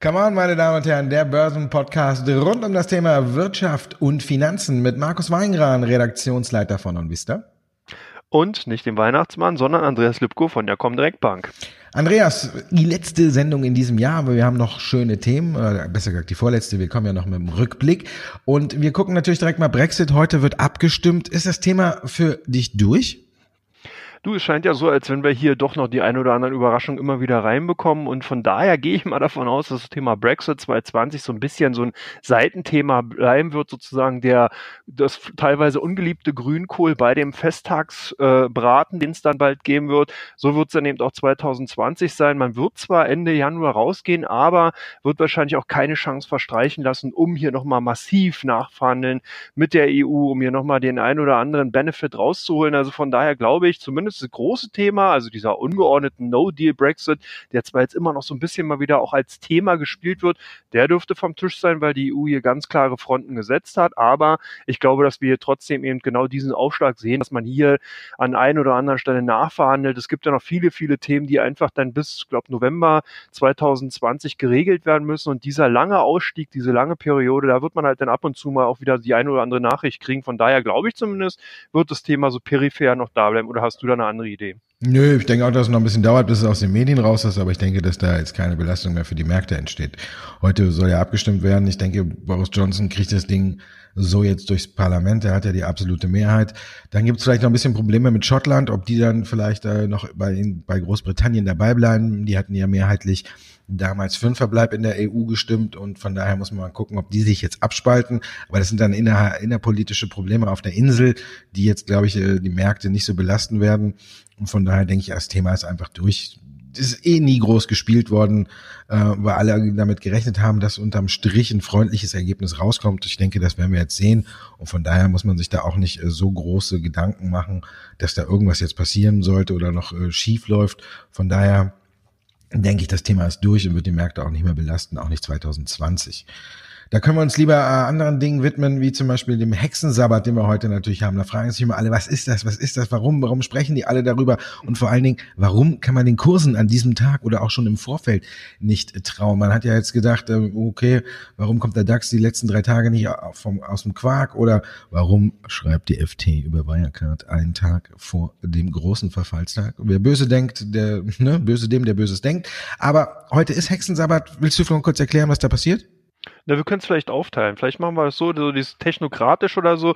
Come on, meine Damen und Herren, der Börsenpodcast rund um das Thema Wirtschaft und Finanzen mit Markus Weingran, Redaktionsleiter von OnVista. Und nicht dem Weihnachtsmann, sondern Andreas Lübko von der Comdirect Bank. Andreas, die letzte Sendung in diesem Jahr, aber wir haben noch schöne Themen, oder besser gesagt die vorletzte, wir kommen ja noch mit dem Rückblick. Und wir gucken natürlich direkt mal Brexit. Heute wird abgestimmt. Ist das Thema für dich durch? Du, es scheint ja so, als wenn wir hier doch noch die ein oder anderen Überraschungen immer wieder reinbekommen und von daher gehe ich mal davon aus, dass das Thema Brexit 2020 so ein bisschen so ein Seitenthema bleiben wird, sozusagen der das teilweise ungeliebte Grünkohl bei dem Festtagsbraten, äh, den es dann bald geben wird. So wird es dann eben auch 2020 sein. Man wird zwar Ende Januar rausgehen, aber wird wahrscheinlich auch keine Chance verstreichen lassen, um hier nochmal massiv nachverhandeln mit der EU, um hier nochmal den ein oder anderen Benefit rauszuholen. Also von daher glaube ich, zumindest das große Thema, also dieser ungeordnete No-Deal-Brexit, der zwar jetzt immer noch so ein bisschen mal wieder auch als Thema gespielt wird, der dürfte vom Tisch sein, weil die EU hier ganz klare Fronten gesetzt hat. Aber ich glaube, dass wir trotzdem eben genau diesen Aufschlag sehen, dass man hier an ein oder anderen Stelle nachverhandelt. Es gibt ja noch viele, viele Themen, die einfach dann bis, ich glaube, November 2020 geregelt werden müssen. Und dieser lange Ausstieg, diese lange Periode, da wird man halt dann ab und zu mal auch wieder die eine oder andere Nachricht kriegen. Von daher glaube ich zumindest, wird das Thema so peripher noch da bleiben. Oder hast du da eine andere Idee. Nö, ich denke auch, dass es noch ein bisschen dauert, bis es aus den Medien raus ist, aber ich denke, dass da jetzt keine Belastung mehr für die Märkte entsteht. Heute soll ja abgestimmt werden. Ich denke, Boris Johnson kriegt das Ding so jetzt durchs Parlament. Er hat ja die absolute Mehrheit. Dann gibt es vielleicht noch ein bisschen Probleme mit Schottland, ob die dann vielleicht äh, noch bei, bei Großbritannien dabei bleiben. Die hatten ja mehrheitlich damals für einen Verbleib in der EU gestimmt und von daher muss man mal gucken, ob die sich jetzt abspalten. Aber das sind dann inner, innerpolitische Probleme auf der Insel, die jetzt, glaube ich, äh, die Märkte nicht so belasten werden. Und von daher denke ich, das Thema ist einfach durch. Ist eh nie groß gespielt worden, äh, weil alle damit gerechnet haben, dass unterm Strich ein freundliches Ergebnis rauskommt. Ich denke, das werden wir jetzt sehen. Und von daher muss man sich da auch nicht äh, so große Gedanken machen, dass da irgendwas jetzt passieren sollte oder noch schief läuft. Von daher denke ich, das Thema ist durch und wird die Märkte auch nicht mehr belasten, auch nicht 2020. Da können wir uns lieber äh, anderen Dingen widmen, wie zum Beispiel dem Hexensabbat, den wir heute natürlich haben. Da fragen sich immer alle, was ist das, was ist das, warum, warum sprechen die alle darüber? Und vor allen Dingen, warum kann man den Kursen an diesem Tag oder auch schon im Vorfeld nicht trauen? Man hat ja jetzt gedacht, äh, okay, warum kommt der DAX die letzten drei Tage nicht vom, aus dem Quark? Oder warum schreibt die FT über Wirecard einen Tag vor dem großen Verfallstag? Wer böse denkt, der, ne, böse dem, der Böses denkt. Aber heute ist Hexensabbat. Willst du vielleicht kurz erklären, was da passiert? Na, wir können es vielleicht aufteilen. Vielleicht machen wir es so, so dieses technokratisch oder so.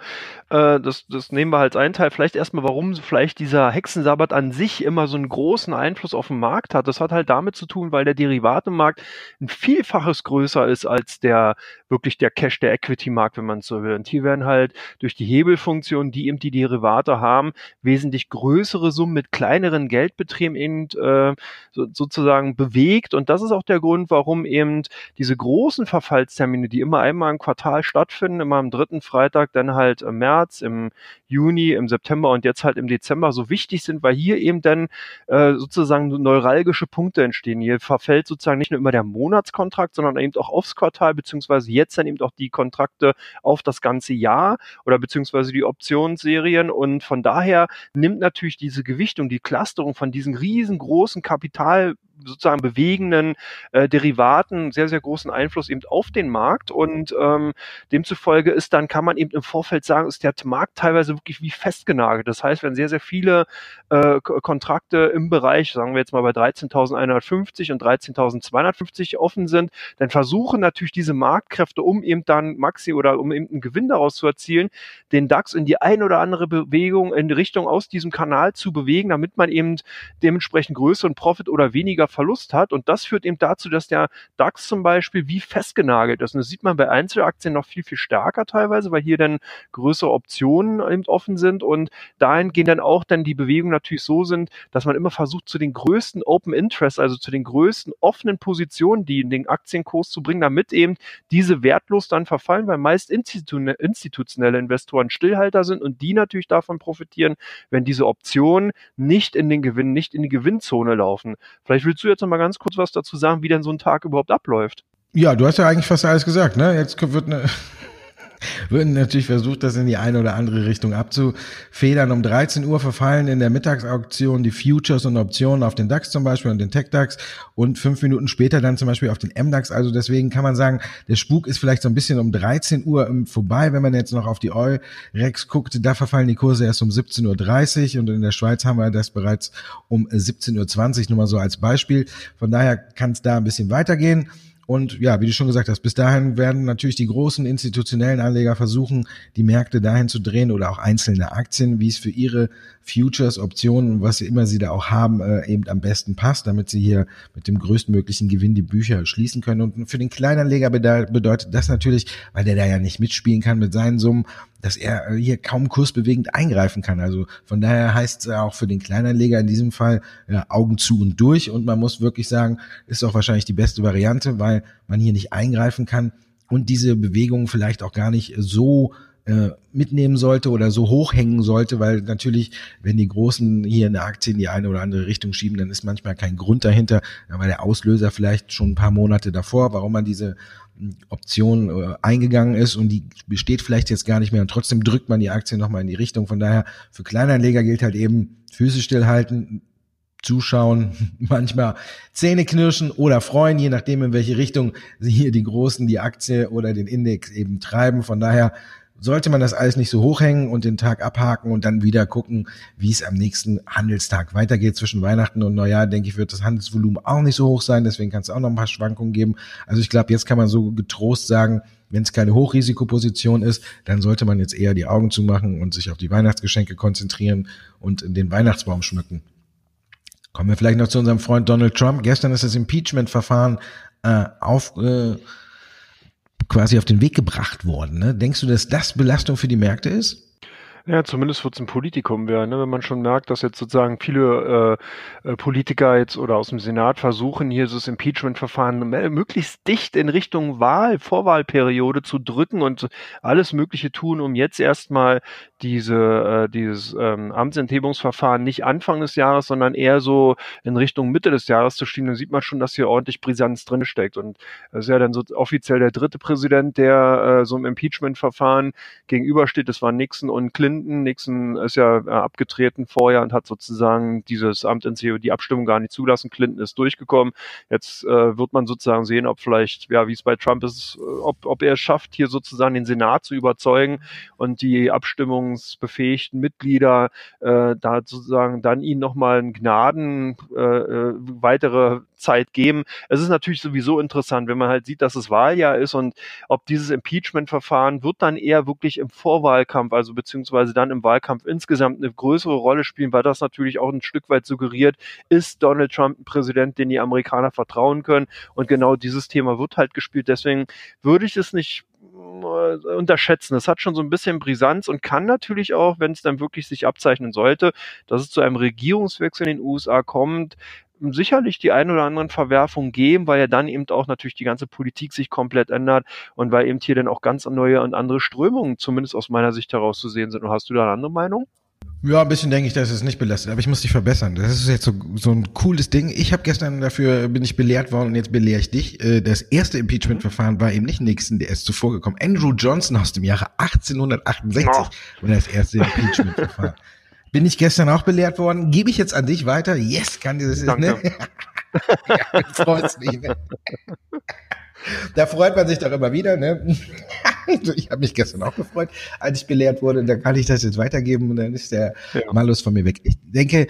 Äh, das, das nehmen wir als einen Teil. Vielleicht erstmal, warum vielleicht dieser Hexensabbat an sich immer so einen großen Einfluss auf den Markt hat. Das hat halt damit zu tun, weil der Derivatemarkt ein Vielfaches größer ist als der wirklich der Cash, der Equity-Markt, wenn man so will. Und hier werden halt durch die Hebelfunktion, die eben die Derivate haben, wesentlich größere Summen mit kleineren Geldbeträgen eben äh, so, sozusagen bewegt. Und das ist auch der Grund, warum eben diese großen Verfalls Vertriebstermine, die immer einmal im Quartal stattfinden, immer am dritten Freitag, dann halt im März, im Juni, im September und jetzt halt im Dezember so wichtig sind, weil hier eben dann äh, sozusagen neuralgische Punkte entstehen. Hier verfällt sozusagen nicht nur immer der Monatskontrakt, sondern eben auch aufs Quartal, beziehungsweise jetzt dann eben auch die Kontrakte auf das ganze Jahr oder beziehungsweise die Optionsserien und von daher nimmt natürlich diese Gewichtung, die Clusterung von diesen riesengroßen Kapital sozusagen bewegenden äh, Derivaten sehr, sehr großen Einfluss eben auf den Markt und ähm, demzufolge ist dann, kann man eben im Vorfeld sagen, ist der Markt teilweise wirklich wie festgenagelt. Das heißt, wenn sehr, sehr viele äh, Kontrakte im Bereich, sagen wir jetzt mal bei 13.150 und 13.250 offen sind, dann versuchen natürlich diese Marktkräfte, um eben dann Maxi oder um eben einen Gewinn daraus zu erzielen, den DAX in die ein oder andere Bewegung in Richtung aus diesem Kanal zu bewegen, damit man eben dementsprechend größeren Profit oder weniger Verlust hat. Und das führt eben dazu, dass der DAX zum Beispiel wie festgenagelt ist. Und das sieht man bei Einzelaktien noch viel, viel stärker teilweise, weil hier dann größere Optionen eben offen sind und dahin gehen dann auch dann die Bewegungen natürlich so sind, dass man immer versucht, zu den größten Open Interest, also zu den größten offenen Positionen, die in den Aktienkurs zu bringen, damit eben diese wertlos dann verfallen, weil meist institutionelle Investoren Stillhalter sind und die natürlich davon profitieren, wenn diese Optionen nicht in den Gewinn, nicht in die Gewinnzone laufen. Vielleicht willst du jetzt noch mal ganz kurz was dazu sagen, wie denn so ein Tag überhaupt abläuft? Ja, du hast ja eigentlich fast alles gesagt, ne? Jetzt wird eine würden natürlich versucht, das in die eine oder andere Richtung abzufedern. Um 13 Uhr verfallen in der Mittagsauktion die Futures und Optionen auf den DAX zum Beispiel und den Tech-DAX und fünf Minuten später dann zum Beispiel auf den MDAX. Also deswegen kann man sagen, der Spuk ist vielleicht so ein bisschen um 13 Uhr vorbei. Wenn man jetzt noch auf die Eurex guckt, da verfallen die Kurse erst um 17.30 Uhr und in der Schweiz haben wir das bereits um 17.20 Uhr, nur mal so als Beispiel. Von daher kann es da ein bisschen weitergehen. Und ja, wie du schon gesagt hast, bis dahin werden natürlich die großen institutionellen Anleger versuchen, die Märkte dahin zu drehen oder auch einzelne Aktien, wie es für ihre Futures, Optionen, was immer sie da auch haben, äh, eben am besten passt, damit sie hier mit dem größtmöglichen Gewinn die Bücher schließen können. Und für den Kleinanleger bedeutet das natürlich, weil der da ja nicht mitspielen kann mit seinen Summen, dass er hier kaum kursbewegend eingreifen kann. Also von daher heißt es auch für den Kleinanleger in diesem Fall ja, Augen zu und durch. Und man muss wirklich sagen, ist auch wahrscheinlich die beste Variante, weil man hier nicht eingreifen kann und diese Bewegung vielleicht auch gar nicht so äh, mitnehmen sollte oder so hochhängen sollte, weil natürlich, wenn die Großen hier eine Aktie in die eine oder andere Richtung schieben, dann ist manchmal kein Grund dahinter, weil der Auslöser vielleicht schon ein paar Monate davor, warum man diese Option äh, eingegangen ist und die besteht vielleicht jetzt gar nicht mehr und trotzdem drückt man die Aktie nochmal in die Richtung. Von daher für Kleinanleger gilt halt eben Füße stillhalten, zuschauen, manchmal Zähne knirschen oder freuen, je nachdem in welche Richtung sie hier die Großen die Aktie oder den Index eben treiben. Von daher sollte man das alles nicht so hochhängen und den Tag abhaken und dann wieder gucken, wie es am nächsten Handelstag weitergeht. Zwischen Weihnachten und Neujahr, denke ich, wird das Handelsvolumen auch nicht so hoch sein. Deswegen kann es auch noch ein paar Schwankungen geben. Also ich glaube, jetzt kann man so getrost sagen, wenn es keine Hochrisikoposition ist, dann sollte man jetzt eher die Augen zumachen und sich auf die Weihnachtsgeschenke konzentrieren und den Weihnachtsbaum schmücken. Kommen wir vielleicht noch zu unserem Freund Donald Trump. Gestern ist das Impeachment-Verfahren äh, auf, äh, quasi auf den Weg gebracht worden. Ne? Denkst du, dass das Belastung für die Märkte ist? Ja, zumindest wird es ein Politikum werden, ne? wenn man schon merkt, dass jetzt sozusagen viele äh, äh, Politiker jetzt oder aus dem Senat versuchen, hier das Impeachment-Verfahren möglichst dicht in Richtung Wahl, Vorwahlperiode zu drücken und alles Mögliche tun, um jetzt erstmal diese, äh, dieses ähm, Amtsenthebungsverfahren nicht Anfang des Jahres, sondern eher so in Richtung Mitte des Jahres zu schieben, dann sieht man schon, dass hier ordentlich Brisanz drin steckt. Und das ist ja dann so offiziell der dritte Präsident, der äh, so im Impeachment-Verfahren gegenübersteht. Das waren Nixon und Clinton. Nixon ist ja äh, abgetreten vorher und hat sozusagen dieses Amt in CEO, die Abstimmung gar nicht zulassen. Clinton ist durchgekommen. Jetzt äh, wird man sozusagen sehen, ob vielleicht, ja, wie es bei Trump ist, ob, ob er es schafft, hier sozusagen den Senat zu überzeugen und die Abstimmung verfassungsbefähigten Mitglieder äh, da sozusagen dann ihnen nochmal einen Gnaden äh, äh, weitere Zeit geben. Es ist natürlich sowieso interessant, wenn man halt sieht, dass es Wahljahr ist und ob dieses Impeachment-Verfahren wird dann eher wirklich im Vorwahlkampf, also beziehungsweise dann im Wahlkampf insgesamt eine größere Rolle spielen, weil das natürlich auch ein Stück weit suggeriert, ist Donald Trump ein Präsident, den die Amerikaner vertrauen können. Und genau dieses Thema wird halt gespielt. Deswegen würde ich es nicht äh, unterschätzen. Das hat schon so ein bisschen Brisanz und kann natürlich auch, wenn es dann wirklich sich abzeichnen sollte, dass es zu einem Regierungswechsel in den USA kommt, sicherlich die ein oder anderen Verwerfungen geben, weil ja dann eben auch natürlich die ganze Politik sich komplett ändert und weil eben hier dann auch ganz neue und andere Strömungen, zumindest aus meiner Sicht heraus zu sehen sind. Und hast du da eine andere Meinung? Ja, ein bisschen denke ich, dass es nicht belastet, aber ich muss dich verbessern. Das ist jetzt so, so ein cooles Ding. Ich habe gestern dafür, bin ich belehrt worden und jetzt belehre ich dich. Äh, das erste Impeachment-Verfahren war eben nicht Nixon, der ist zuvor gekommen. Andrew Johnson aus dem Jahre 1868 oh. war das erste Impeachment-Verfahren. Bin ich gestern auch belehrt worden. Gebe ich jetzt an dich weiter? Yes, kann dieses, Danke. ne? ja, freut's mich, ne? Da freut man sich doch immer wieder, ne? ich habe mich gestern auch gefreut, als ich belehrt wurde. Da kann ich das jetzt weitergeben und dann ist der ja. Malus von mir weg. Ich denke,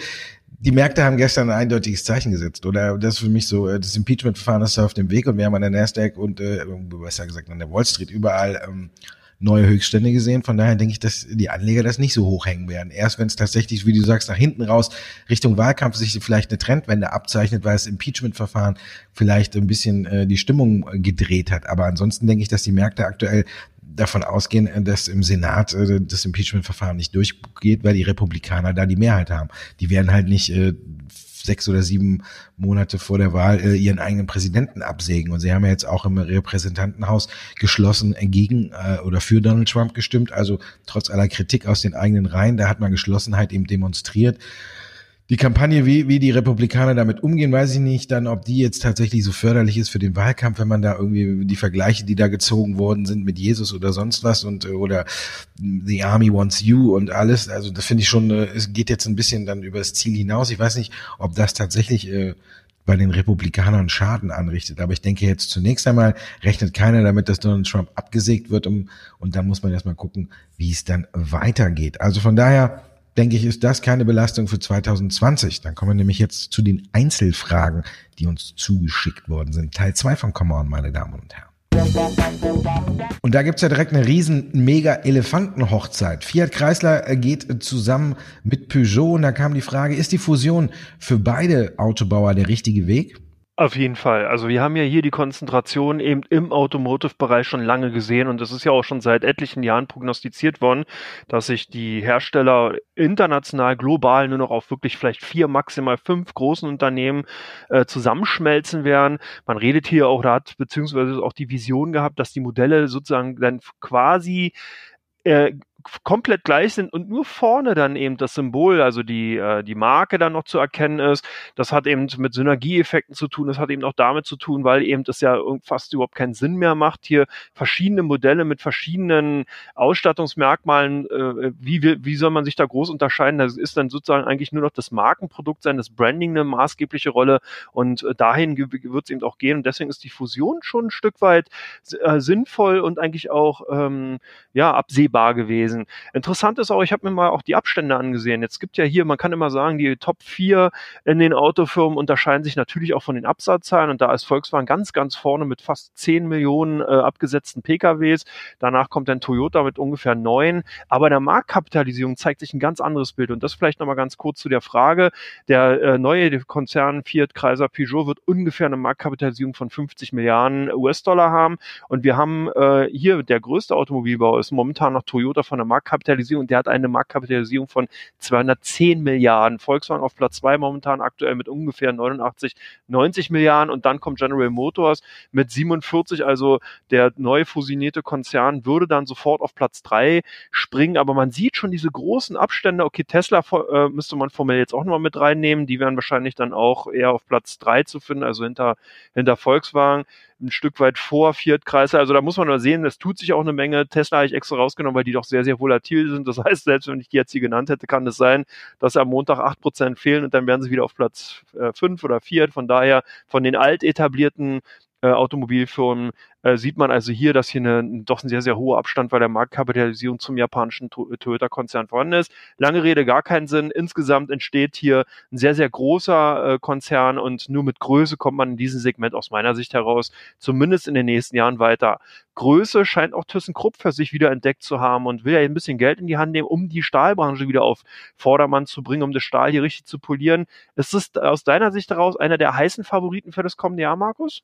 die Märkte haben gestern ein eindeutiges Zeichen gesetzt. Oder das ist für mich so, äh, das Impeachment-Verfahren ist auf dem Weg und wir haben an der Nasdaq und äh, besser gesagt an der Wall Street überall ähm, neue Höchststände gesehen. Von daher denke ich, dass die Anleger das nicht so hochhängen werden. Erst wenn es tatsächlich, wie du sagst, nach hinten raus Richtung Wahlkampf sich vielleicht eine Trendwende abzeichnet, weil das Impeachment-Verfahren vielleicht ein bisschen äh, die Stimmung gedreht hat. Aber ansonsten denke ich, dass die Märkte aktuell davon ausgehen, dass im Senat äh, das Impeachment-Verfahren nicht durchgeht, weil die Republikaner da die Mehrheit haben. Die werden halt nicht äh, sechs oder sieben Monate vor der Wahl äh, ihren eigenen Präsidenten absägen. Und sie haben ja jetzt auch im Repräsentantenhaus geschlossen gegen äh, oder für Donald Trump gestimmt. Also trotz aller Kritik aus den eigenen Reihen, da hat man Geschlossenheit eben demonstriert. Die Kampagne, wie, wie die Republikaner damit umgehen, weiß ich nicht. Dann, ob die jetzt tatsächlich so förderlich ist für den Wahlkampf, wenn man da irgendwie die Vergleiche, die da gezogen worden sind mit Jesus oder sonst was und äh, oder The Army wants you und alles. Also das finde ich schon, äh, es geht jetzt ein bisschen dann über das Ziel hinaus. Ich weiß nicht, ob das tatsächlich äh, bei den Republikanern Schaden anrichtet. Aber ich denke jetzt zunächst einmal rechnet keiner damit, dass Donald Trump abgesägt wird um, und dann muss man erstmal gucken, wie es dann weitergeht. Also von daher denke ich, ist das keine Belastung für 2020. Dann kommen wir nämlich jetzt zu den Einzelfragen, die uns zugeschickt worden sind. Teil 2 von Come On, meine Damen und Herren. Und da gibt's ja direkt eine riesen mega Elefantenhochzeit. Fiat Chrysler geht zusammen mit Peugeot und da kam die Frage, ist die Fusion für beide Autobauer der richtige Weg? Auf jeden Fall. Also wir haben ja hier die Konzentration eben im Automotive-Bereich schon lange gesehen und es ist ja auch schon seit etlichen Jahren prognostiziert worden, dass sich die Hersteller international, global nur noch auf wirklich vielleicht vier, maximal fünf großen Unternehmen äh, zusammenschmelzen werden. Man redet hier auch, da hat beziehungsweise auch die Vision gehabt, dass die Modelle sozusagen dann quasi äh, komplett gleich sind und nur vorne dann eben das Symbol, also die, äh, die Marke dann noch zu erkennen ist. Das hat eben mit Synergieeffekten zu tun. Das hat eben auch damit zu tun, weil eben das ja fast überhaupt keinen Sinn mehr macht, hier verschiedene Modelle mit verschiedenen Ausstattungsmerkmalen, äh, wie, wie soll man sich da groß unterscheiden? Das ist dann sozusagen eigentlich nur noch das Markenprodukt sein, das Branding eine maßgebliche Rolle und äh, dahin wird es eben auch gehen und deswegen ist die Fusion schon ein Stück weit äh, sinnvoll und eigentlich auch ähm, ja absehbar gewesen gewesen. Interessant ist auch, ich habe mir mal auch die Abstände angesehen. Jetzt gibt ja hier, man kann immer sagen, die Top 4 in den Autofirmen unterscheiden sich natürlich auch von den Absatzzahlen und da ist Volkswagen ganz, ganz vorne mit fast 10 Millionen äh, abgesetzten PKWs. Danach kommt dann Toyota mit ungefähr 9. Aber der Marktkapitalisierung zeigt sich ein ganz anderes Bild und das vielleicht nochmal ganz kurz zu der Frage. Der äh, neue Konzern Fiat Chrysler Peugeot wird ungefähr eine Marktkapitalisierung von 50 Milliarden US-Dollar haben und wir haben äh, hier der größte Automobilbau ist momentan noch Toyota von der Marktkapitalisierung. Der hat eine Marktkapitalisierung von 210 Milliarden. Volkswagen auf Platz zwei momentan aktuell mit ungefähr 89, 90 Milliarden. Und dann kommt General Motors mit 47. Also der neu fusionierte Konzern würde dann sofort auf Platz drei springen. Aber man sieht schon diese großen Abstände. Okay, Tesla äh, müsste man formell jetzt auch nochmal mit reinnehmen. Die wären wahrscheinlich dann auch eher auf Platz drei zu finden, also hinter, hinter Volkswagen ein Stück weit vor Fiat Chrysler. Also da muss man nur sehen, es tut sich auch eine Menge. Tesla habe ich extra rausgenommen, weil die doch sehr, sehr volatil sind. Das heißt, selbst wenn ich die jetzt hier genannt hätte, kann es sein, dass am Montag acht Prozent fehlen und dann wären sie wieder auf Platz äh, fünf oder vier. Von daher von den alt etablierten äh, Automobilfirmen äh, sieht man also hier, dass hier eine, doch ein sehr, sehr hoher Abstand bei der Marktkapitalisierung zum japanischen Toyota-Konzern vorhanden ist. Lange Rede, gar keinen Sinn. Insgesamt entsteht hier ein sehr, sehr großer äh, Konzern und nur mit Größe kommt man in diesem Segment aus meiner Sicht heraus zumindest in den nächsten Jahren weiter. Größe scheint auch ThyssenKrupp für sich wieder entdeckt zu haben und will ja ein bisschen Geld in die Hand nehmen, um die Stahlbranche wieder auf Vordermann zu bringen, um das Stahl hier richtig zu polieren. Ist es aus deiner Sicht heraus einer der heißen Favoriten für das kommende Jahr, Markus?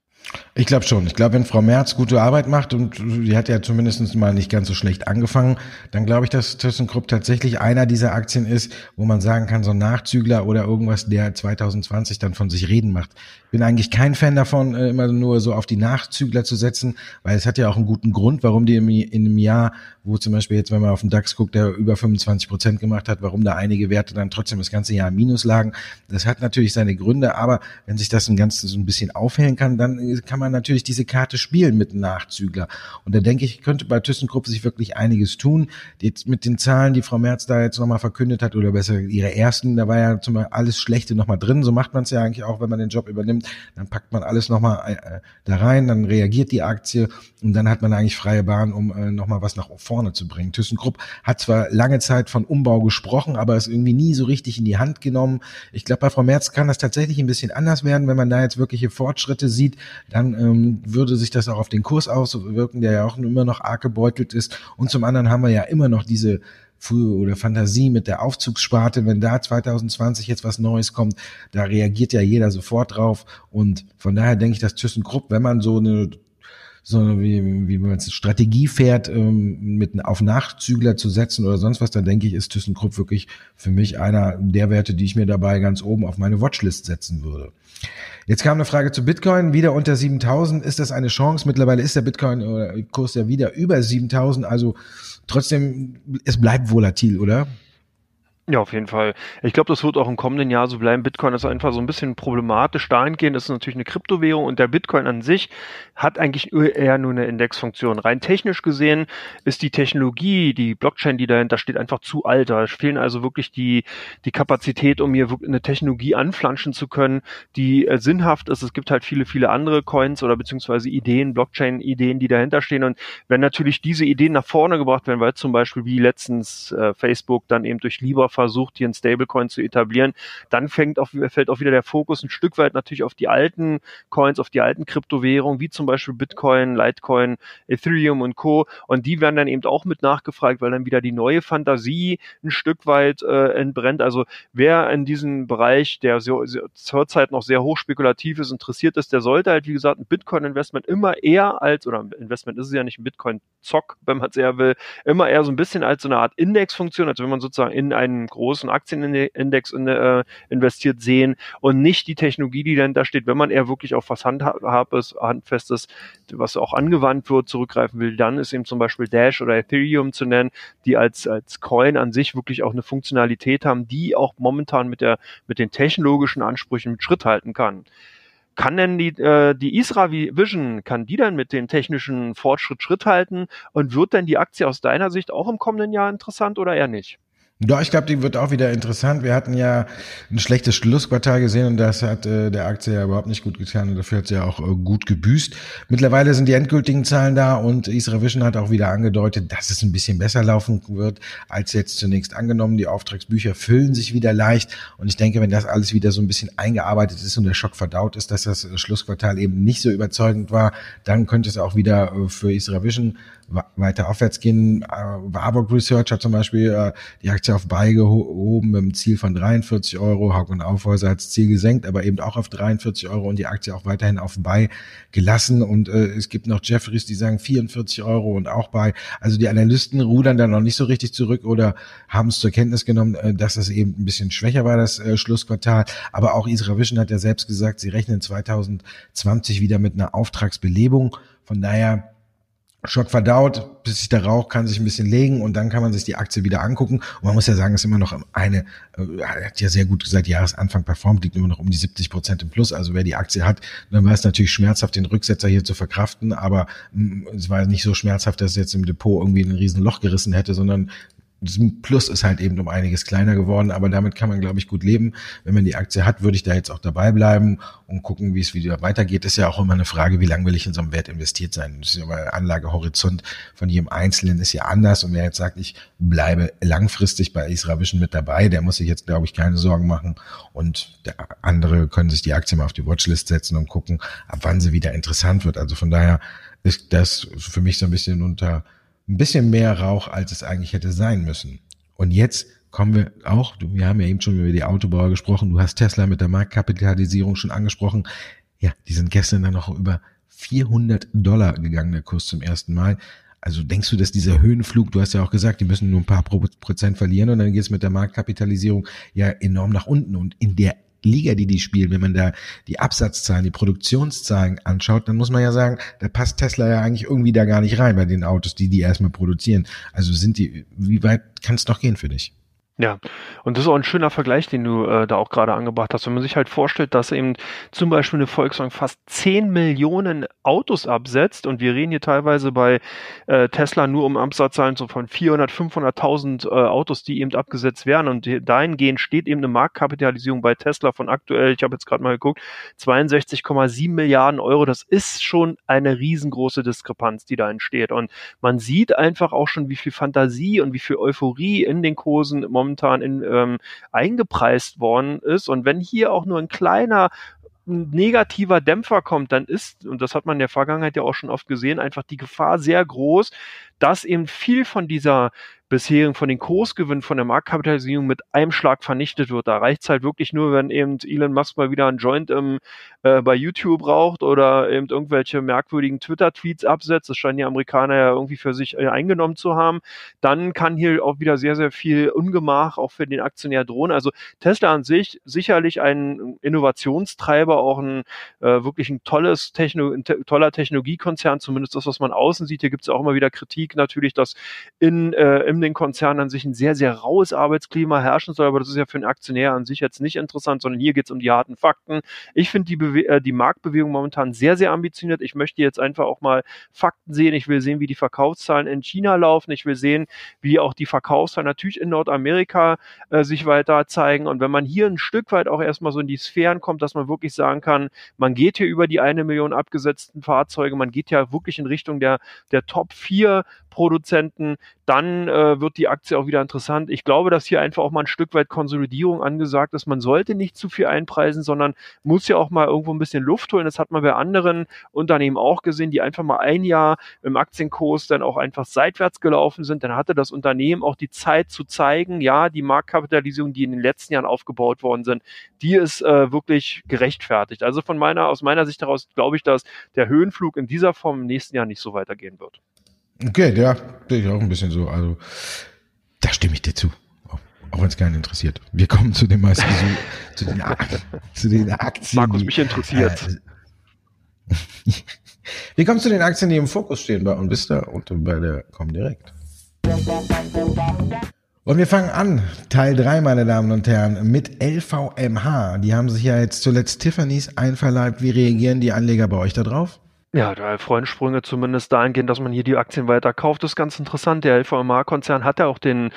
Ich glaube schon. Ich glaube, wenn Frau Merz gute Arbeit macht und die hat ja zumindest mal nicht ganz so schlecht angefangen, dann glaube ich, dass ThyssenKrupp tatsächlich einer dieser Aktien ist, wo man sagen kann, so ein Nachzügler oder irgendwas, der 2020 dann von sich reden macht. Ich bin eigentlich kein Fan davon, äh, immer nur so auf die Nachzügler zu setzen, weil es hat ja auch einen guten Grund, warum die in einem Jahr, wo zum Beispiel jetzt, wenn man auf den DAX guckt, der über 25 Prozent gemacht hat, warum da einige Werte dann trotzdem das ganze Jahr im Minus lagen. Das hat natürlich seine Gründe, aber wenn sich das ein ganzes so ein bisschen aufhellen kann, dann kann man natürlich diese Karte spielen mit Nachzügler. Und da denke ich, könnte bei ThyssenKrupp sich wirklich einiges tun. Jetzt mit den Zahlen, die Frau Merz da jetzt nochmal verkündet hat, oder besser ihre ersten, da war ja zum Beispiel alles Schlechte nochmal drin. So macht man es ja eigentlich auch, wenn man den Job übernimmt. Dann packt man alles nochmal äh, da rein, dann reagiert die Aktie und dann hat man eigentlich freie Bahn, um äh, nochmal was nach vorne zu bringen. ThyssenKrupp hat zwar lange Zeit von Umbau gesprochen, aber es irgendwie nie so richtig in die Hand genommen. Ich glaube, bei Frau Merz kann das tatsächlich ein bisschen anders werden. Wenn man da jetzt wirkliche Fortschritte sieht, dann ähm, würde sich das auch auf den Kurs auswirken, der ja auch immer noch arg gebeutelt ist. Und zum anderen haben wir ja immer noch diese oder Fantasie mit der Aufzugssparte, wenn da 2020 jetzt was Neues kommt, da reagiert ja jeder sofort drauf. Und von daher denke ich, dass ThyssenKrupp, wenn man so eine so wie, wie man eine Strategie fährt, ähm, mit auf Nachzügler zu setzen oder sonst was, dann denke ich, ist ThyssenKrupp wirklich für mich einer der Werte, die ich mir dabei ganz oben auf meine Watchlist setzen würde. Jetzt kam eine Frage zu Bitcoin, wieder unter 7000. Ist das eine Chance? Mittlerweile ist der Bitcoin-Kurs ja wieder über 7000. Also trotzdem, es bleibt volatil, oder? Ja, auf jeden Fall. Ich glaube, das wird auch im kommenden Jahr so bleiben. Bitcoin ist einfach so ein bisschen problematisch dahingehend. Das ist natürlich eine Kryptowährung und der Bitcoin an sich hat eigentlich eher nur eine Indexfunktion. Rein technisch gesehen ist die Technologie, die Blockchain, die dahinter steht, einfach zu alt. Da fehlen also wirklich die, die Kapazität, um hier eine Technologie anflanschen zu können, die äh, sinnhaft ist. Es gibt halt viele, viele andere Coins oder beziehungsweise Ideen, Blockchain-Ideen, die dahinter stehen. Und wenn natürlich diese Ideen nach vorne gebracht werden, weil zum Beispiel wie letztens äh, Facebook dann eben durch Libra versucht, hier ein Stablecoin zu etablieren, dann fängt auf, fällt auch wieder der Fokus ein Stück weit natürlich auf die alten Coins, auf die alten Kryptowährungen, wie zum Beispiel Bitcoin, Litecoin, Ethereum und Co. Und die werden dann eben auch mit nachgefragt, weil dann wieder die neue Fantasie ein Stück weit äh, entbrennt. Also wer in diesem Bereich, der so, so, zurzeit noch sehr hoch spekulativ ist, interessiert ist, der sollte halt, wie gesagt, ein Bitcoin-Investment immer eher als, oder Investment ist es ja nicht, ein Bitcoin-Zock, wenn man es eher will, immer eher so ein bisschen als so eine Art Indexfunktion, also wenn man sozusagen in einen großen Aktienindex in, äh, investiert sehen und nicht die Technologie, die dahinter steht. Wenn man eher wirklich auf was Handhabes, Handfestes, was auch angewandt wird, zurückgreifen will, dann ist eben zum Beispiel Dash oder Ethereum zu nennen, die als, als Coin an sich wirklich auch eine Funktionalität haben, die auch momentan mit der, mit den technologischen Ansprüchen Schritt halten kann kann denn die, äh, die Isra Vision, kann die dann mit dem technischen Fortschritt Schritt halten und wird denn die Aktie aus deiner Sicht auch im kommenden Jahr interessant oder eher nicht? Ja, ich glaube, die wird auch wieder interessant. Wir hatten ja ein schlechtes Schlussquartal gesehen und das hat äh, der Aktie ja überhaupt nicht gut getan und dafür hat sie ja auch äh, gut gebüßt. Mittlerweile sind die endgültigen Zahlen da und Isra Vision hat auch wieder angedeutet, dass es ein bisschen besser laufen wird als jetzt zunächst angenommen. Die Auftragsbücher füllen sich wieder leicht und ich denke, wenn das alles wieder so ein bisschen eingearbeitet ist und der Schock verdaut ist, dass das Schlussquartal eben nicht so überzeugend war, dann könnte es auch wieder äh, für Isra Vision weiter aufwärts gehen. Äh, Warburg Research hat zum Beispiel äh, die Aktie auf Buy gehoben mit einem Ziel von 43 Euro. Haug und Aufhäuser hat das Ziel gesenkt, aber eben auch auf 43 Euro und die Aktie auch weiterhin auf Buy gelassen. Und äh, es gibt noch Jeffries, die sagen 44 Euro und auch Buy. Also die Analysten rudern da noch nicht so richtig zurück oder haben es zur Kenntnis genommen, dass es eben ein bisschen schwächer war, das Schlussquartal. Aber auch Isra Vision hat ja selbst gesagt, sie rechnen 2020 wieder mit einer Auftragsbelebung. Von daher Schock verdaut, bis sich der Rauch kann sich ein bisschen legen und dann kann man sich die Aktie wieder angucken. Und man muss ja sagen, es ist immer noch eine, äh, hat ja sehr gut seit Jahresanfang performt, liegt immer noch um die 70 Prozent im Plus. Also wer die Aktie hat, dann war es natürlich schmerzhaft, den Rücksetzer hier zu verkraften, aber mm, es war nicht so schmerzhaft, dass es jetzt im Depot irgendwie ein riesen Loch gerissen hätte, sondern Plus ist halt eben um einiges kleiner geworden, aber damit kann man, glaube ich, gut leben. Wenn man die Aktie hat, würde ich da jetzt auch dabei bleiben und gucken, wie es wieder weitergeht. Ist ja auch immer eine Frage, wie lange will ich in so einem Wert investiert sein. Das ist ja mal Anlagehorizont von jedem Einzelnen ist ja anders. Und wer jetzt sagt, ich bleibe langfristig bei Isra Vision mit dabei, der muss sich jetzt, glaube ich, keine Sorgen machen. Und der andere können sich die Aktie mal auf die Watchlist setzen und gucken, ab wann sie wieder interessant wird. Also von daher ist das für mich so ein bisschen unter ein bisschen mehr Rauch, als es eigentlich hätte sein müssen. Und jetzt kommen wir auch, wir haben ja eben schon über die Autobauer gesprochen, du hast Tesla mit der Marktkapitalisierung schon angesprochen. Ja, die sind gestern dann noch über 400 Dollar gegangen, der Kurs zum ersten Mal. Also denkst du, dass dieser Höhenflug, du hast ja auch gesagt, die müssen nur ein paar Prozent verlieren und dann geht es mit der Marktkapitalisierung ja enorm nach unten. Und in der Liga, die die spielen, wenn man da die Absatzzahlen, die Produktionszahlen anschaut, dann muss man ja sagen, da passt Tesla ja eigentlich irgendwie da gar nicht rein bei den Autos, die die erstmal produzieren. Also sind die, wie weit kann es noch gehen für dich? Ja, und das ist auch ein schöner Vergleich, den du äh, da auch gerade angebracht hast. Wenn man sich halt vorstellt, dass eben zum Beispiel eine Volkswagen fast 10 Millionen Autos absetzt und wir reden hier teilweise bei äh, Tesla nur um Absatzzahlen so von 400, 500.000 äh, Autos, die eben abgesetzt werden und dahingehend steht eben eine Marktkapitalisierung bei Tesla von aktuell, ich habe jetzt gerade mal geguckt, 62,7 Milliarden Euro. Das ist schon eine riesengroße Diskrepanz, die da entsteht und man sieht einfach auch schon, wie viel Fantasie und wie viel Euphorie in den Kursen im momentan in, ähm, eingepreist worden ist. Und wenn hier auch nur ein kleiner negativer Dämpfer kommt, dann ist, und das hat man in der Vergangenheit ja auch schon oft gesehen, einfach die Gefahr sehr groß, dass eben viel von dieser bisherigen, von den Kursgewinnen, von der Marktkapitalisierung mit einem Schlag vernichtet wird. Da reicht es halt wirklich nur, wenn eben Elon Musk mal wieder einen Joint im, äh, bei YouTube braucht oder eben irgendwelche merkwürdigen Twitter-Tweets absetzt. Das scheinen die Amerikaner ja irgendwie für sich äh, eingenommen zu haben. Dann kann hier auch wieder sehr, sehr viel Ungemach auch für den Aktionär drohen. Also Tesla an sich sicherlich ein Innovationstreiber, auch ein äh, wirklich ein tolles Techno, ein te toller Technologiekonzern, zumindest das, was man außen sieht. Hier gibt es auch immer wieder Kritik natürlich, dass in, äh, in den Konzernen an sich ein sehr, sehr raues Arbeitsklima herrschen soll, aber das ist ja für einen Aktionär an sich jetzt nicht interessant, sondern hier geht es um die harten Fakten. Ich finde die, äh, die Marktbewegung momentan sehr, sehr ambitioniert. Ich möchte jetzt einfach auch mal Fakten sehen. Ich will sehen, wie die Verkaufszahlen in China laufen. Ich will sehen, wie auch die Verkaufszahlen natürlich in Nordamerika äh, sich weiter zeigen. Und wenn man hier ein Stück weit auch erstmal so in die Sphären kommt, dass man wirklich sagen kann, man geht hier über die eine Million abgesetzten Fahrzeuge, man geht ja wirklich in Richtung der, der Top 4 Produzenten, dann äh, wird die Aktie auch wieder interessant. Ich glaube, dass hier einfach auch mal ein Stück weit Konsolidierung angesagt ist. Man sollte nicht zu viel einpreisen, sondern muss ja auch mal irgendwo ein bisschen Luft holen. Das hat man bei anderen Unternehmen auch gesehen, die einfach mal ein Jahr im Aktienkurs dann auch einfach seitwärts gelaufen sind. Dann hatte das Unternehmen auch die Zeit zu zeigen, ja, die Marktkapitalisierung, die in den letzten Jahren aufgebaut worden sind, die ist äh, wirklich gerechtfertigt. Also von meiner, aus meiner Sicht heraus glaube ich, dass der Höhenflug in dieser Form im nächsten Jahr nicht so weitergehen wird. Okay, ja, sehe ich auch ein bisschen so. Also, da stimme ich dir zu. Auch wenn es keinen interessiert. Wir kommen zu den meisten zu, den, zu den Aktien. Markus, mich interessiert. Äh, wir kommen zu den Aktien, die im Fokus stehen bei Onvista und bei der Comdirect. Und wir fangen an, Teil 3, meine Damen und Herren, mit LVMH. Die haben sich ja jetzt zuletzt Tiffany's einverleibt. Wie reagieren die Anleger bei euch darauf? Ja, da freuen Sprünge zumindest dahingehend, dass man hier die Aktien weiter kauft. Das ist ganz interessant. Der LVMH-Konzern hat ja auch den,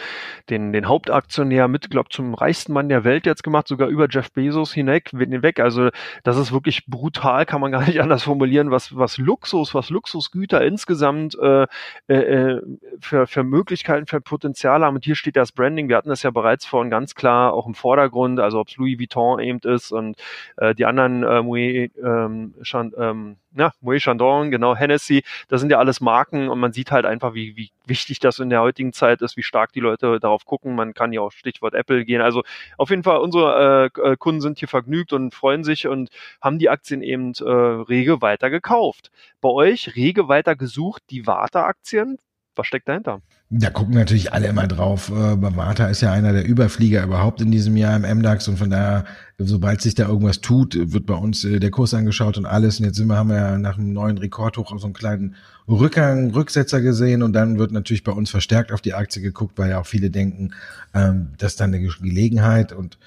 den, den Hauptaktionär mit, glaube zum reichsten Mann der Welt jetzt gemacht, sogar über Jeff Bezos hinweg. hinweg. Also das ist wirklich brutal, kann man gar nicht anders formulieren, was, was Luxus, was Luxusgüter insgesamt äh, äh, für, für Möglichkeiten, für Potenzial haben. Und hier steht das Branding. Wir hatten das ja bereits vorhin ganz klar auch im Vordergrund, also ob es Louis Vuitton eben ist und äh, die anderen äh, Moet, ähm, schon, ähm, ja, Moet Chandon, genau, Hennessy, das sind ja alles Marken und man sieht halt einfach, wie, wie wichtig das in der heutigen Zeit ist, wie stark die Leute darauf gucken. Man kann ja auch Stichwort Apple gehen. Also auf jeden Fall, unsere äh, äh, Kunden sind hier vergnügt und freuen sich und haben die Aktien eben äh, rege weiter gekauft. Bei euch rege weiter gesucht, die Warta-Aktien. Was steckt dahinter? Da gucken natürlich alle immer drauf. Äh, Bavata ist ja einer der Überflieger überhaupt in diesem Jahr im MDAX und von daher, sobald sich da irgendwas tut, wird bei uns äh, der Kurs angeschaut und alles. Und jetzt sind wir, haben wir ja nach einem neuen Rekordhoch so einen kleinen Rückgang, Rücksetzer gesehen und dann wird natürlich bei uns verstärkt auf die Aktie geguckt, weil ja auch viele denken, ähm, das ist dann eine Gelegenheit und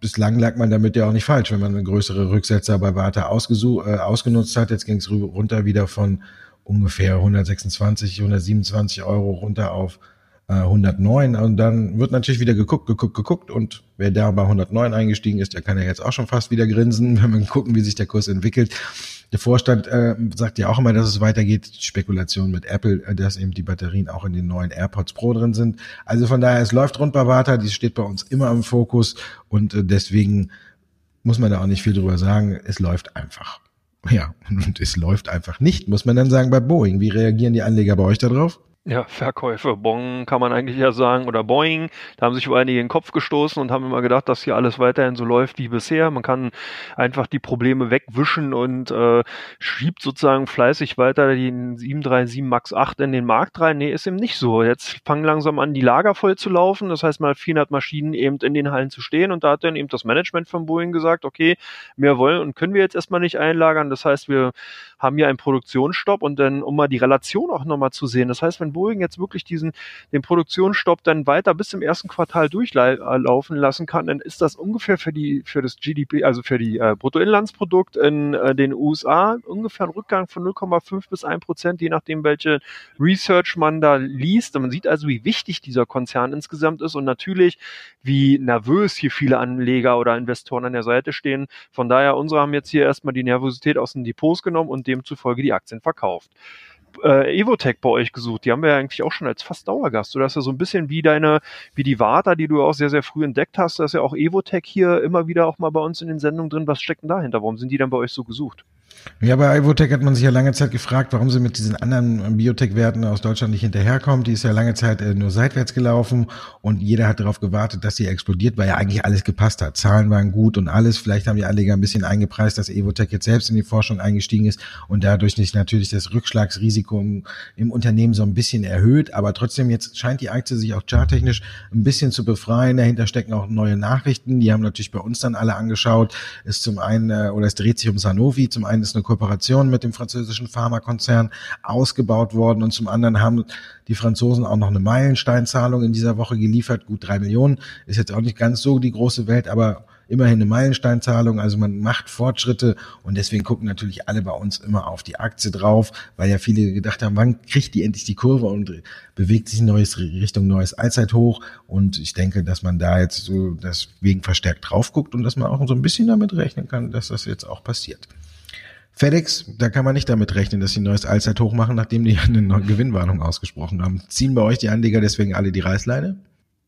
bislang lag man damit ja auch nicht falsch, wenn man eine größere Rücksetzer bei Vata äh, ausgenutzt hat. Jetzt ging es runter wieder von ungefähr 126, 127 Euro runter auf äh, 109 und dann wird natürlich wieder geguckt, geguckt, geguckt und wer da bei 109 eingestiegen ist, der kann ja jetzt auch schon fast wieder grinsen, wenn wir gucken, wie sich der Kurs entwickelt. Der Vorstand äh, sagt ja auch immer, dass es weitergeht. Spekulation mit Apple, äh, dass eben die Batterien auch in den neuen AirPods Pro drin sind. Also von daher, es läuft rund bei Vata, die steht bei uns immer im Fokus und äh, deswegen muss man da auch nicht viel drüber sagen. Es läuft einfach. Ja, und es läuft einfach nicht, muss man dann sagen bei Boeing. Wie reagieren die Anleger bei euch darauf? Ja, Verkäufe, Bong kann man eigentlich ja sagen, oder Boeing, da haben sich wohl einige in den Kopf gestoßen und haben immer gedacht, dass hier alles weiterhin so läuft wie bisher. Man kann einfach die Probleme wegwischen und äh, schiebt sozusagen fleißig weiter den 737 MAX 8 in den Markt rein. Nee, ist eben nicht so. Jetzt fangen langsam an, die Lager voll zu laufen. Das heißt, mal 400 Maschinen eben in den Hallen zu stehen und da hat dann eben das Management von Boeing gesagt, okay, mehr wollen und können wir jetzt erstmal nicht einlagern. Das heißt, wir haben hier einen Produktionsstopp und dann, um mal die Relation auch nochmal zu sehen. Das heißt, wenn Boeing jetzt wirklich diesen, den Produktionsstopp dann weiter bis zum ersten Quartal durchlaufen lassen kann, dann ist das ungefähr für die, für das GDP, also für die äh, Bruttoinlandsprodukt in äh, den USA ungefähr ein Rückgang von 0,5 bis 1 Prozent, je nachdem, welche Research man da liest. Und man sieht also, wie wichtig dieser Konzern insgesamt ist und natürlich, wie nervös hier viele Anleger oder Investoren an der Seite stehen. Von daher, unsere haben jetzt hier erstmal die Nervosität aus den Depots genommen und demzufolge die Aktien verkauft. Äh, Evotech bei euch gesucht. Die haben wir ja eigentlich auch schon als fast Dauergast. Du hast ja so ein bisschen wie deine, wie die Warta, die du auch sehr, sehr früh entdeckt hast. Da ist ja auch Evotech hier immer wieder auch mal bei uns in den Sendungen drin. Was steckt denn dahinter? Warum sind die dann bei euch so gesucht? Ja, bei Ivotech hat man sich ja lange Zeit gefragt, warum sie mit diesen anderen Biotech-Werten aus Deutschland nicht hinterherkommt. Die ist ja lange Zeit äh, nur seitwärts gelaufen und jeder hat darauf gewartet, dass sie explodiert, weil ja eigentlich alles gepasst hat. Zahlen waren gut und alles. Vielleicht haben die Anleger ein bisschen eingepreist, dass Evotech jetzt selbst in die Forschung eingestiegen ist und dadurch nicht natürlich das Rückschlagsrisiko im, Unternehmen so ein bisschen erhöht. Aber trotzdem jetzt scheint die Aktie sich auch charttechnisch ein bisschen zu befreien. Dahinter stecken auch neue Nachrichten. Die haben natürlich bei uns dann alle angeschaut. Ist zum einen, äh, oder es dreht sich um Sanofi. Zum einen einen ist eine Kooperation mit dem französischen Pharmakonzern ausgebaut worden und zum anderen haben die Franzosen auch noch eine Meilensteinzahlung in dieser Woche geliefert, gut drei Millionen, ist jetzt auch nicht ganz so die große Welt, aber immerhin eine Meilensteinzahlung, also man macht Fortschritte und deswegen gucken natürlich alle bei uns immer auf die Aktie drauf, weil ja viele gedacht haben, wann kriegt die endlich die Kurve und bewegt sich neues Richtung neues Allzeithoch und ich denke, dass man da jetzt so deswegen verstärkt drauf guckt und dass man auch so ein bisschen damit rechnen kann, dass das jetzt auch passiert. FedEx, da kann man nicht damit rechnen, dass sie ein neues Allzeithoch machen, nachdem die eine neue Gewinnwarnung ausgesprochen haben. Ziehen bei euch die Anleger deswegen alle die Reißleine?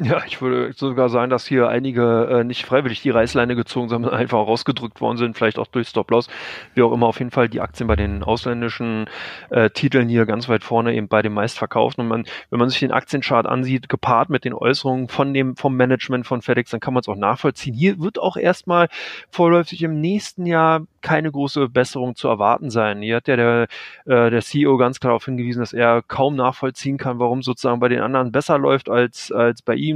Ja, ich würde sogar sagen, dass hier einige äh, nicht freiwillig die Reißleine gezogen, sondern einfach rausgedrückt worden sind, vielleicht auch durch Stop-Loss, wie auch immer. Auf jeden Fall die Aktien bei den ausländischen äh, Titeln hier ganz weit vorne eben bei den meistverkauften. Und man, wenn man sich den Aktienchart ansieht, gepaart mit den Äußerungen von dem vom Management von FedEx, dann kann man es auch nachvollziehen. Hier wird auch erstmal vorläufig im nächsten Jahr keine große Besserung zu erwarten sein. Hier hat ja der, äh, der CEO ganz klar darauf hingewiesen, dass er kaum nachvollziehen kann, warum sozusagen bei den anderen besser läuft als, als bei ihm.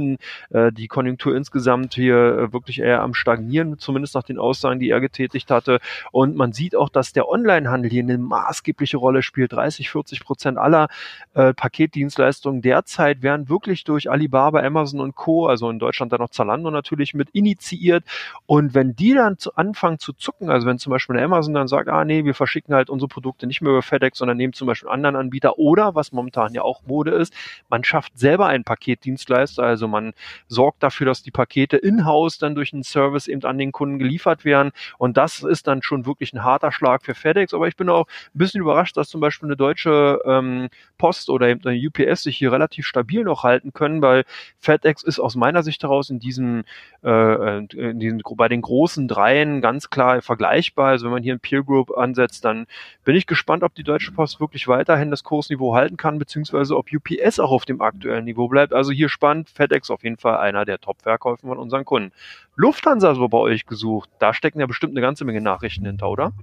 Äh, die Konjunktur insgesamt hier äh, wirklich eher am Stagnieren, zumindest nach den Aussagen, die er getätigt hatte. Und man sieht auch, dass der Onlinehandel hier eine maßgebliche Rolle spielt. 30, 40 Prozent aller äh, Paketdienstleistungen derzeit werden wirklich durch Alibaba, Amazon und Co., also in Deutschland dann noch Zalando natürlich mit initiiert. Und wenn die dann zu anfangen zu zucken, also wenn zum Beispiel Amazon dann sagt, ah nee, wir verschicken halt unsere Produkte nicht mehr über FedEx, sondern nehmen zum Beispiel einen anderen Anbieter oder, was momentan ja auch Mode ist, man schafft selber einen Paketdienstleister, also man sorgt dafür, dass die Pakete in-house dann durch einen Service eben an den Kunden geliefert werden und das ist dann schon wirklich ein harter Schlag für FedEx, aber ich bin auch ein bisschen überrascht, dass zum Beispiel eine deutsche ähm, Post oder eben eine UPS sich hier relativ stabil noch halten können, weil FedEx ist aus meiner Sicht heraus in diesen, äh, in diesen bei den großen Dreien ganz klar vergleichbar. Also wenn man hier ein Peer Group ansetzt, dann bin ich gespannt, ob die Deutsche Post wirklich weiterhin das Kursniveau halten kann, beziehungsweise ob UPS auch auf dem aktuellen Niveau bleibt. Also hier spannend, FedEx auf jeden Fall einer der Top-Verkäufer von unseren Kunden. Lufthansa ist aber bei euch gesucht. Da stecken ja bestimmt eine ganze Menge Nachrichten hinter, oder?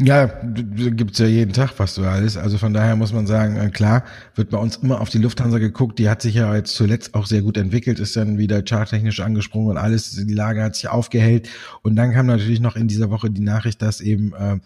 Ja, gibt's ja jeden Tag fast so alles. Also von daher muss man sagen, äh, klar, wird bei uns immer auf die Lufthansa geguckt. Die hat sich ja jetzt zuletzt auch sehr gut entwickelt, ist dann wieder charttechnisch angesprungen und alles. Die Lage hat sich aufgehellt. Und dann kam natürlich noch in dieser Woche die Nachricht, dass eben äh,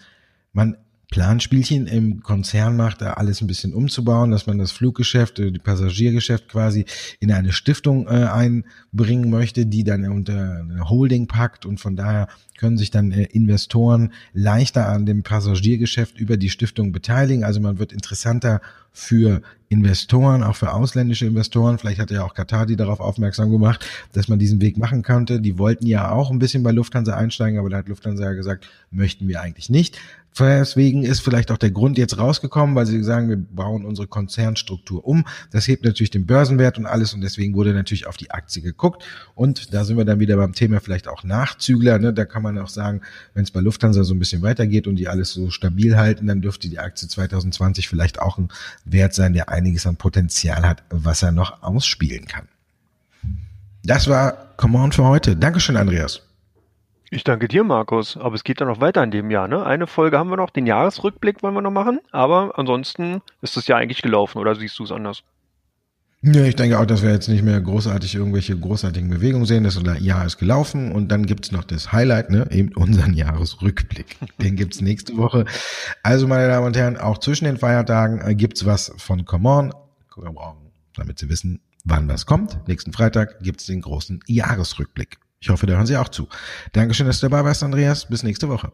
man Planspielchen im Konzern macht, da alles ein bisschen umzubauen, dass man das Fluggeschäft, die Passagiergeschäft quasi in eine Stiftung äh, einbringen möchte, die dann unter eine Holding packt und von daher können sich dann äh, Investoren leichter an dem Passagiergeschäft über die Stiftung beteiligen. Also man wird interessanter für Investoren, auch für ausländische Investoren. Vielleicht hat ja auch Katar die darauf aufmerksam gemacht, dass man diesen Weg machen konnte. Die wollten ja auch ein bisschen bei Lufthansa einsteigen, aber da hat Lufthansa ja gesagt, möchten wir eigentlich nicht. Deswegen ist vielleicht auch der Grund jetzt rausgekommen, weil sie sagen, wir bauen unsere Konzernstruktur um. Das hebt natürlich den Börsenwert und alles und deswegen wurde natürlich auf die Aktie geguckt. Und da sind wir dann wieder beim Thema vielleicht auch Nachzügler. Ne? Da kann man auch sagen, wenn es bei Lufthansa so ein bisschen weitergeht und die alles so stabil halten, dann dürfte die Aktie 2020 vielleicht auch ein Wert sein, der einiges an Potenzial hat, was er noch ausspielen kann. Das war Come für heute. Dankeschön, Andreas. Ich danke dir, Markus. Aber es geht ja noch weiter in dem Jahr, ne? Eine Folge haben wir noch, den Jahresrückblick wollen wir noch machen. Aber ansonsten ist das ja eigentlich gelaufen, oder siehst du es anders? Ja, ich denke auch, dass wir jetzt nicht mehr großartig irgendwelche großartigen Bewegungen sehen. Das Jahr ist gelaufen und dann gibt's noch das Highlight, ne? eben unseren Jahresrückblick. Den gibt's nächste Woche. Also, meine Damen und Herren, auch zwischen den Feiertagen äh, gibt's was von Come On. Damit Sie wissen, wann was kommt. Nächsten Freitag gibt's den großen Jahresrückblick. Ich hoffe, da hören Sie auch zu. Dankeschön, dass du dabei warst, Andreas. Bis nächste Woche.